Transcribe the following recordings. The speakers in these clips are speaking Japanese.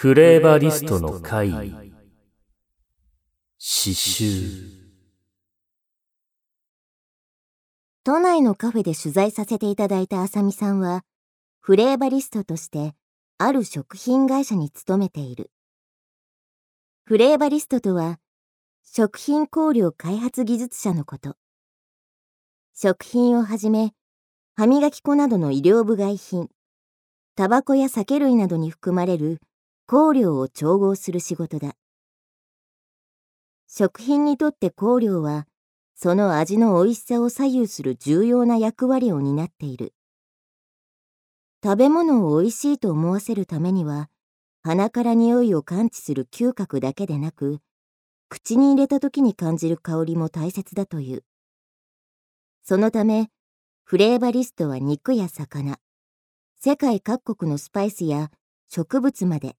フレーバリストの会。議刺繍。都内のカフェで取材させていただいたあさみさんはフレーバリストとしてある食品会社に勤めている。フレーバリストとは食品香料開発技術者のこと。食品をはじめ歯磨き粉などの医療部外品タバコや酒類などに含まれる香料を調合する仕事だ。食品にとって香料は、その味の美味しさを左右する重要な役割を担っている。食べ物を美味しいと思わせるためには、鼻から匂いを感知する嗅覚だけでなく、口に入れた時に感じる香りも大切だという。そのため、フレーバリストは肉や魚、世界各国のスパイスや植物まで、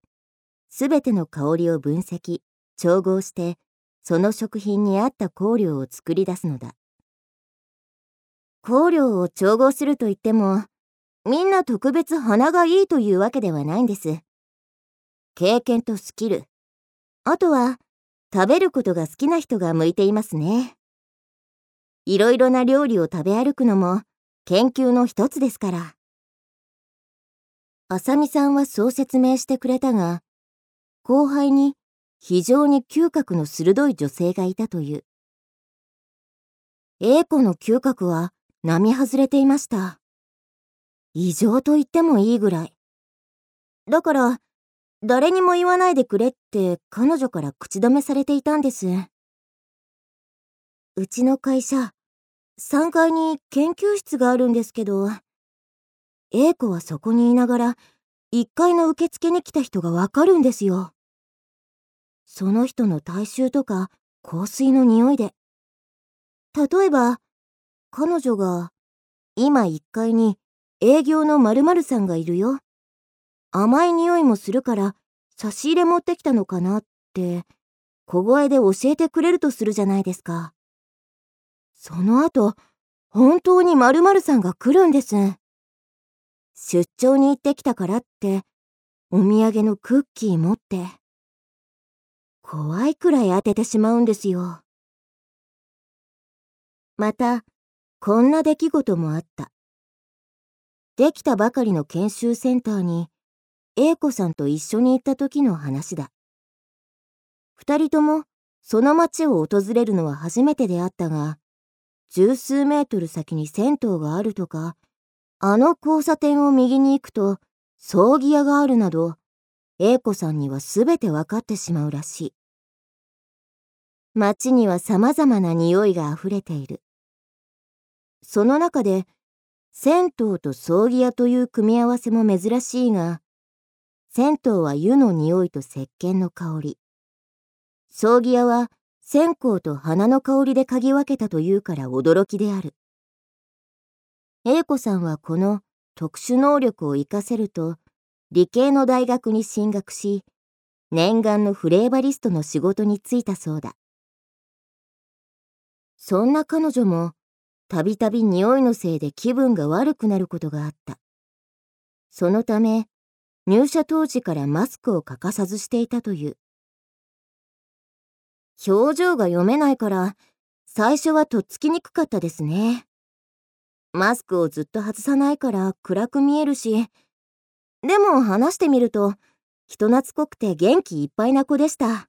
すべての香りを分析、調合して、その食品に合った香料を作り出すのだ。香料を調合すると言っても、みんな特別鼻がいいというわけではないんです。経験とスキル、あとは食べることが好きな人が向いていますね。いろいろな料理を食べ歩くのも研究の一つですから。あさみさんはそう説明してくれたが、後輩に非常に嗅覚の鋭い女性がいたという。A 子の嗅覚は並外れていました。異常と言ってもいいぐらい。だから、誰にも言わないでくれって彼女から口止めされていたんです。うちの会社、3階に研究室があるんですけど、A 子はそこにいながら1階の受付に来た人がわかるんですよ。その人の体臭とか香水の匂いで。例えば、彼女が、今1階に営業の〇〇さんがいるよ。甘い匂いもするから差し入れ持ってきたのかなって、小声で教えてくれるとするじゃないですか。その後、本当に〇〇さんが来るんです。出張に行ってきたからって、お土産のクッキー持って、怖いくらい当ててしまうんですよ。また、こんな出来事もあった。できたばかりの研修センターに、A 子さんと一緒に行った時の話だ。二人とも、その町を訪れるのは初めてであったが、十数メートル先に銭湯があるとか、あの交差点を右に行くと葬儀屋があるなど、英子さんにはすべてわかってしまうらしい。街には様々な匂いが溢れている。その中で、銭湯と葬儀屋という組み合わせも珍しいが、銭湯は湯の匂いと石鹸の香り。葬儀屋は線香と花の香りで嗅ぎ分けたというから驚きである。A 子さんはこの特殊能力を活かせると理系の大学に進学し念願のフレーバリストの仕事に就いたそうだそんな彼女もたびたび匂いのせいで気分が悪くなることがあった。そのため入社当時からマスクを欠かさずしていたという。表情が読めないから最初はとっつきにくかったですね。マスクをずっと外さないから暗く見えるし、でも話してみると、人懐っこくて元気いっぱいな子でした。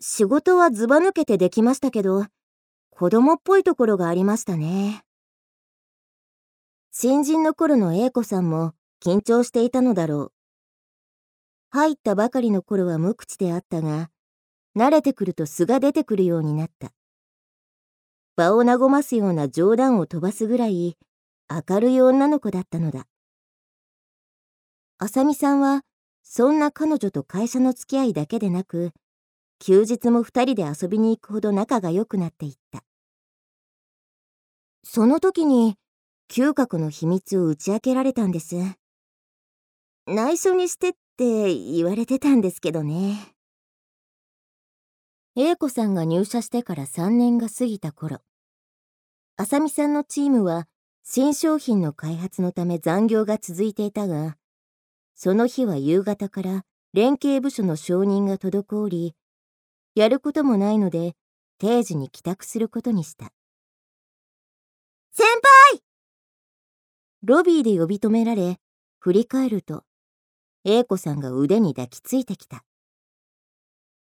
仕事はずば抜けてできましたけど、子供っぽいところがありましたね。新人の頃の A 子さんも緊張していたのだろう。入ったばかりの頃は無口であったが、慣れてくると素が出てくるようになった。場を和ますような冗談を飛ばすぐらい明るい女の子だったのだ。あさみさんはそんな彼女と会社の付き合いだけでなく休日も二人で遊びに行くほど仲が良くなっていった。その時に嗅覚の秘密を打ち明けられたんです。内緒にしてって言われてたんですけどね。A 子さんが入社してから3年が過ぎた頃、あさみさんのチームは新商品の開発のため残業が続いていたが、その日は夕方から連携部署の承認が滞り、やることもないので定時に帰宅することにした。先輩ロビーで呼び止められ、振り返ると、英子さんが腕に抱きついてきた。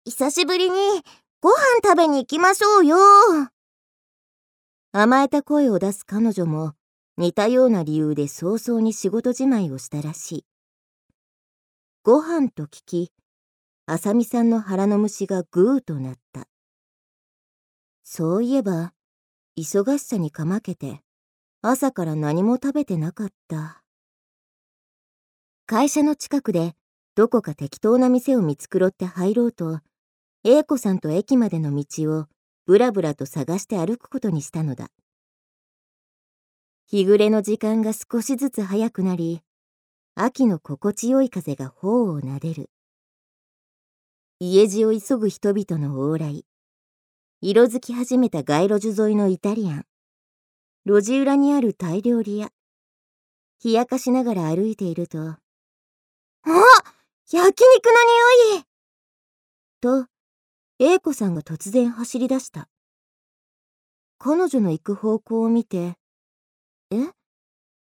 久しぶりにご飯食べに行きましょうよ甘えた声を出す彼女も似たような理由で早々に仕事じまいをしたらしい。ご飯と聞き、あさみさんの腹の虫がぐーとなった。そういえば、忙しさにかまけて、朝から何も食べてなかった。会社の近くで、どこか適当な店を見繕って入ろうと、英子さんと駅までの道をぶらぶらと探して歩くことにしたのだ。日暮れの時間が少しずつ早くなり、秋の心地よい風が頬をなでる。家路を急ぐ人々の往来。色づき始めた街路樹沿いのイタリアン。路地裏にあるタイ料理屋。冷やかしながら歩いていると、あ焼肉の匂いと、英子さんが突然走り出した。彼女の行く方向を見て、え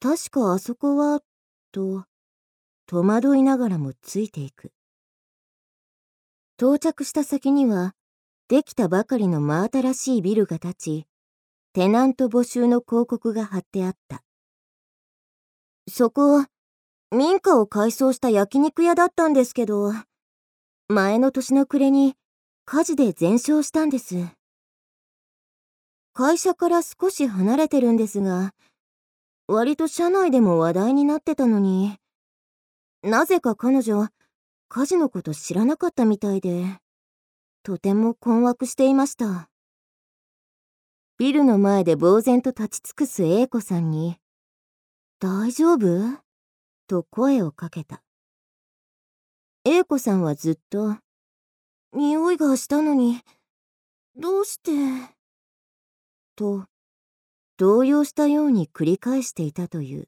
確かあそこは、と、戸惑いながらもついていく。到着した先には、できたばかりの真新しいビルが建ち、テナント募集の広告が貼ってあった。そこ、民家を改装した焼肉屋だったんですけど、前の年の暮れに火事で全焼したんです。会社から少し離れてるんですが、割と社内でも話題になってたのに、なぜか彼女、火事のこと知らなかったみたいで、とても困惑していました。ビルの前で呆然と立ち尽くす A 子さんに、大丈夫？と声をかけた。A 子さんはずっと、匂いがしたのに、どうして、と、動揺したように繰り返していたという。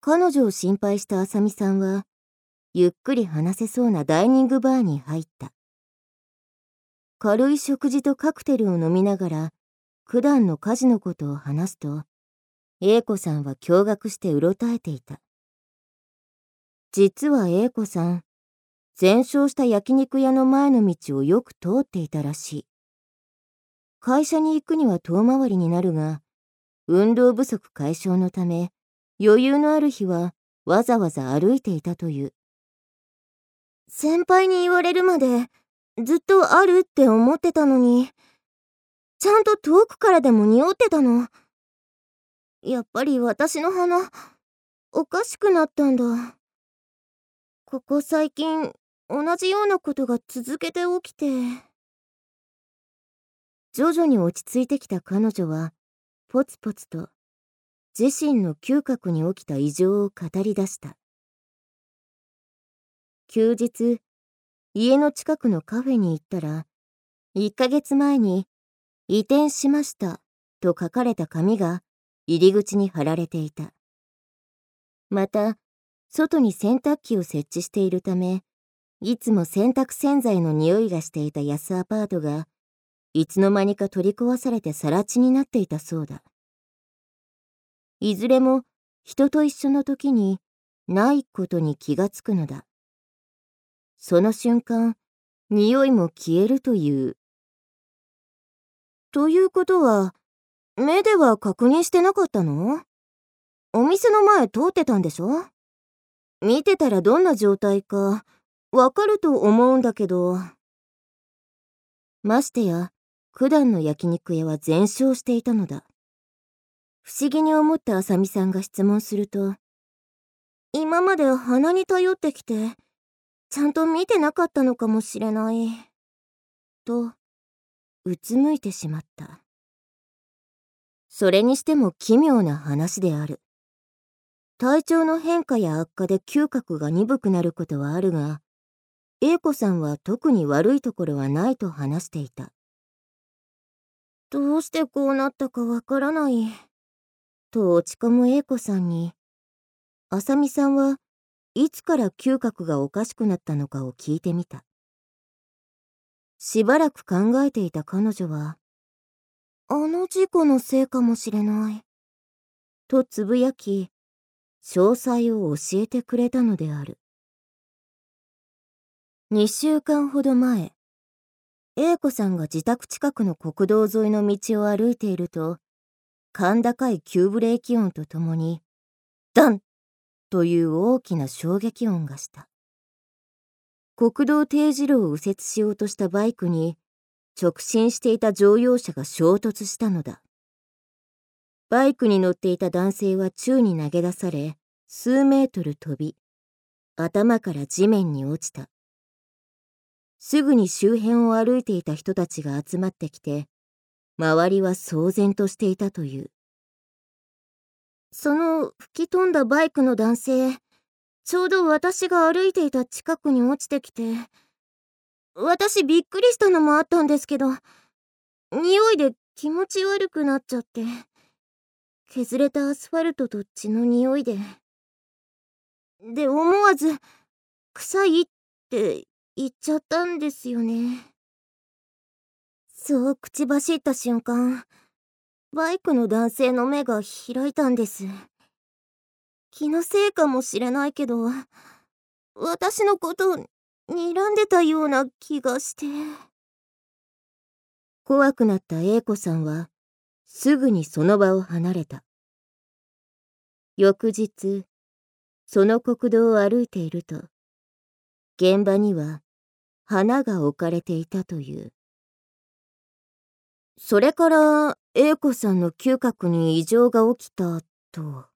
彼女を心配したあさみさんは、ゆっくり話せそうなダイニングバーに入った。軽い食事とカクテルを飲みながら、普段の家事のことを話すと、英子さんは驚愕してうろたえていた。実は英子さん、全焼した焼肉屋の前の道をよく通っていたらしい。会社に行くには遠回りになるが、運動不足解消のため、余裕のある日はわざわざ歩いていたという。先輩に言われるまでずっとあるって思ってたのに、ちゃんと遠くからでも匂ってたの。やっぱり私の鼻、おかしくなったんだ。ここ最近、同じようなことが続けて起きて。徐々に落ち着いてきた彼女は、ポツポツと、自身の嗅覚に起きた異常を語り出した。休日、家の近くのカフェに行ったら、1ヶ月前に、移転しましたと書かれた紙が入り口に貼られていた。また、外に洗濯機を設置しているため、いつも洗濯洗剤の匂いがしていた安アパートが、いつの間にか取り壊されて更地になっていたそうだ。いずれも人と一緒の時にないことに気がつくのだ。その瞬間、匂いも消えるという。ということは、目では確認してなかったの？お店の前通ってたんでしょ？見てたらどんな状態かわかると思うんだけど。ましてや、普段の焼肉屋は全焼していたのだ。不思議に思ったあさみさんが質問すると、今まで鼻に頼ってきて、ちゃんと見てなかったのかもしれない。と、うつむいてしまった。それにしても奇妙な話である。体調の変化や悪化で嗅覚が鈍くなることはあるが、英子さんは特に悪いところはないと話していた。どうしてこうなったかわからない。と落ち込む英子さんに、あさみさんはいつから嗅覚がおかしくなったのかを聞いてみた。しばらく考えていた彼女は、あの事故のせいかもしれない。とつぶやき、詳細を教えてくれたのである。2週間ほど前、英子さんが自宅近くの国道沿いの道を歩いていると、甲高い急ブレーキ音とともに、ダンという大きな衝撃音がした。国道定時路を右折しようとしたバイクに、直進していた乗用車が衝突したのだ。バイクに乗っていた男性は宙に投げ出され、数メートル飛び、頭から地面に落ちた。すぐに周辺を歩いていた人たちが集まってきて、周りは騒然としていたという。その吹き飛んだバイクの男性、ちょうど私が歩いていた近くに落ちてきて、私びっくりしたのもあったんですけど、匂いで気持ち悪くなっちゃって。削れたアスファルトと血の匂いで。で、思わず、臭いって言っちゃったんですよね。そう口走った瞬間、バイクの男性の目が開いたんです。気のせいかもしれないけど、私のことを睨んでたような気がして。怖くなった英子さんは、すぐにその場を離れた。翌日、その国道を歩いていると、現場には花が置かれていたという。それから、英子さんの嗅覚に異常が起きたと。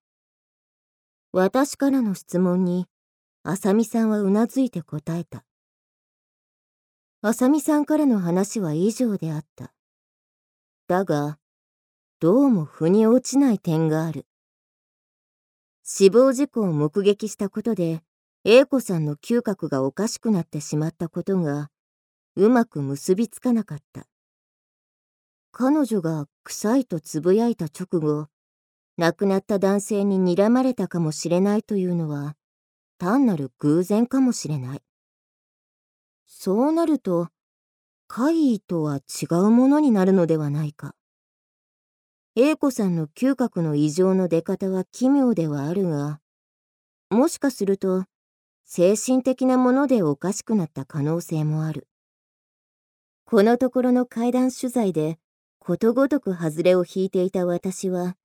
私からの質問に、浅見さんはうなずいて答えた。浅見さんからの話は以上であった。だが、どうも腑に落ちない点がある。死亡事故を目撃したことで、英子さんの嗅覚がおかしくなってしまったことが、うまく結びつかなかった。彼女が臭いとつぶやいた直後、亡くなった男性に睨まれたかもしれないというのは、単なる偶然かもしれない。そうなると、怪異とは違うものになるのではないか。英子さんの嗅覚の異常の出方は奇妙ではあるが、もしかすると、精神的なものでおかしくなった可能性もある。このところの階段取材で、ことごとく外れを引いていた私は、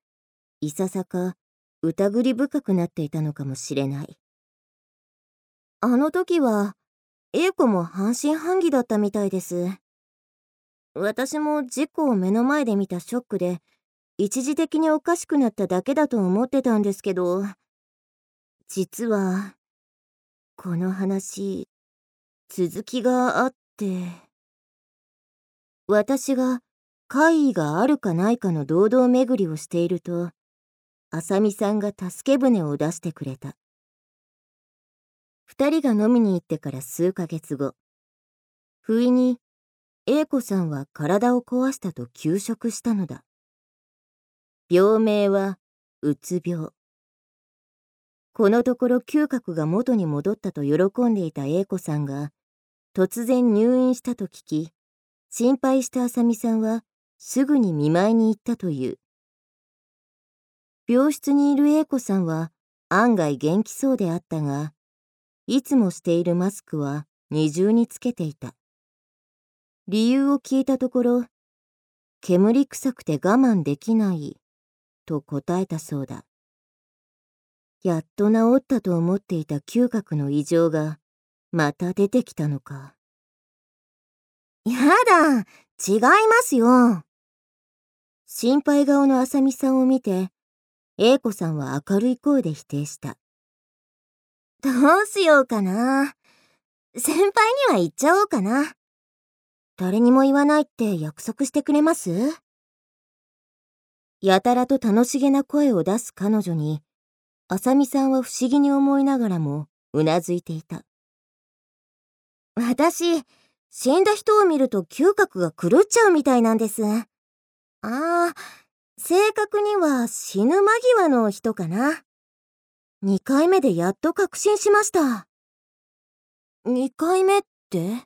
いささか疑り深くなっていたのかもしれない。あの時は、英子も半信半疑だったみたいです。私も事故を目の前で見たショックで、一時的におかしくなっただけだと思ってたんですけど、実は、この話、続きがあって、私が怪異があるかないかの堂々巡りをしていると、浅見さんが助け舟を出してくれた。二人が飲みに行ってから数ヶ月後、不意に、英子さんは体を壊したと休職したのだ。病名は、うつ病。このところ嗅覚が元に戻ったと喜んでいた A 子さんが、突然入院したと聞き、心配したあさみさんは、すぐに見舞いに行ったという。病室にいる A 子さんは、案外元気そうであったが、いつもしているマスクは二重につけていた。理由を聞いたところ、煙臭くて我慢できないと答えたそうだ。やっと治ったと思っていた嗅覚の異常が、また出てきたのか。やだ、違いますよ。心配顔のあさみさんを見て、英子さんは明るい声で否定した。どうしようかな。先輩には言っちゃおうかな。誰にも言わないって約束してくれます？やたらと楽しげな声を出す彼女に、あさみさんは不思議に思いながらも、うなずいていた。私、死んだ人を見ると嗅覚が狂っちゃうみたいなんです。ああ、正確には死ぬ間際の人かな。2回目でやっと確信しました。2回目って？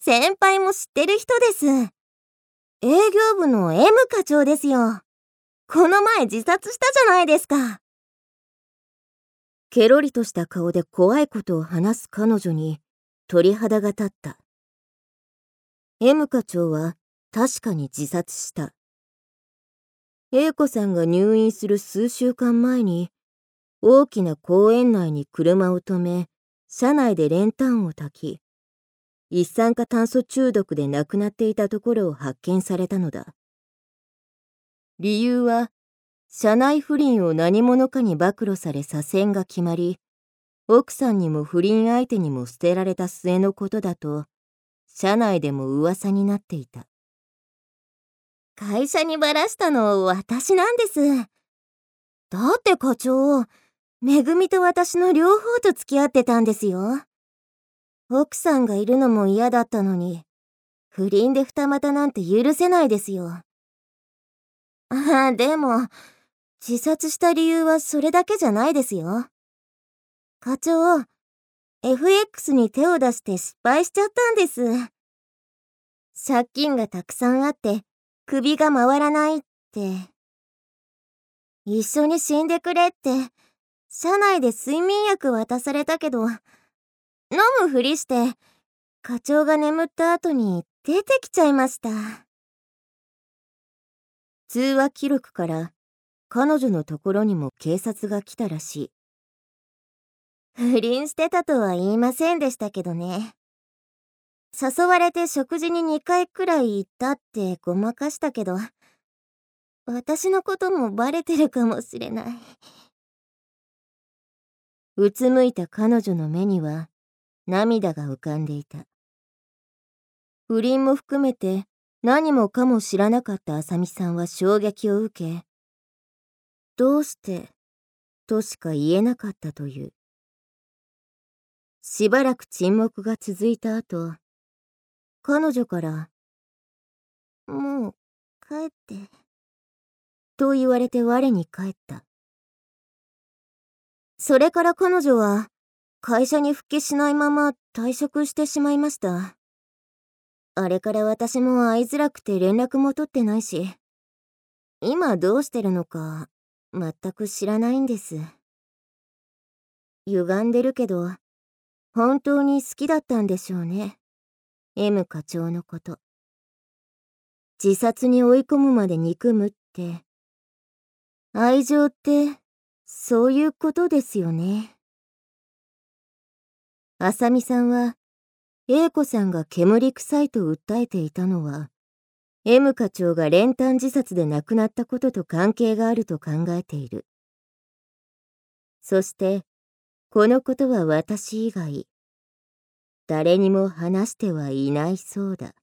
先輩も知ってる人です。営業部の M 課長ですよ。この前自殺したじゃないですか。ケロリとした顔で怖いことを話す彼女に鳥肌が立った。M 課長は確かに自殺した。A 子さんが入院する数週間前に大きな公園内に車を止め、車内で練炭を焚き、一酸化炭素中毒で亡くなっていたところを発見されたのだ。理由は、社内不倫を何者かに暴露され左遷が決まり、奥さんにも不倫相手にも捨てられた末のことだと、社内でも噂になっていた。会社にばらしたの私なんです。だって課長、めぐみと私の両方と付き合ってたんですよ。奥さんがいるのも嫌だったのに、不倫で二股なんて許せないですよ。ああ、でも、自殺した理由はそれだけじゃないですよ。課長、FX に手を出して失敗しちゃったんです。借金がたくさんあって、首が回らないって。一緒に死んでくれって、車内で睡眠薬渡されたけど、飲むふりして、課長が眠った後に出てきちゃいました。通話記録から彼女のところにも警察が来たらしい。不倫してたとは言いませんでしたけどね。誘われて食事に2回くらい行ったってごまかしたけど、私のこともバレてるかもしれない。うつむいた彼女の目には涙が浮かんでいた。不倫も含めて何もかも知らなかったあさみさんは衝撃を受け、どうしてとしか言えなかったという。しばらく沈黙が続いた後、彼女から、もう帰って、と言われて我に帰った。それから彼女は会社に復帰しないまま退職してしまいました。あれから私も会いづらくて連絡も取ってないし、今どうしてるのか全く知らないんです。歪んでるけど、本当に好きだったんでしょうね。M 課長のこと。自殺に追い込むまで憎むって、愛情ってそういうことですよね。あさみさんは A 子さんが煙臭いと訴えていたのは、M 課長が練炭自殺で亡くなったことと関係があると考えている。そして、このことは私以外、誰にも話してはいないそうだ。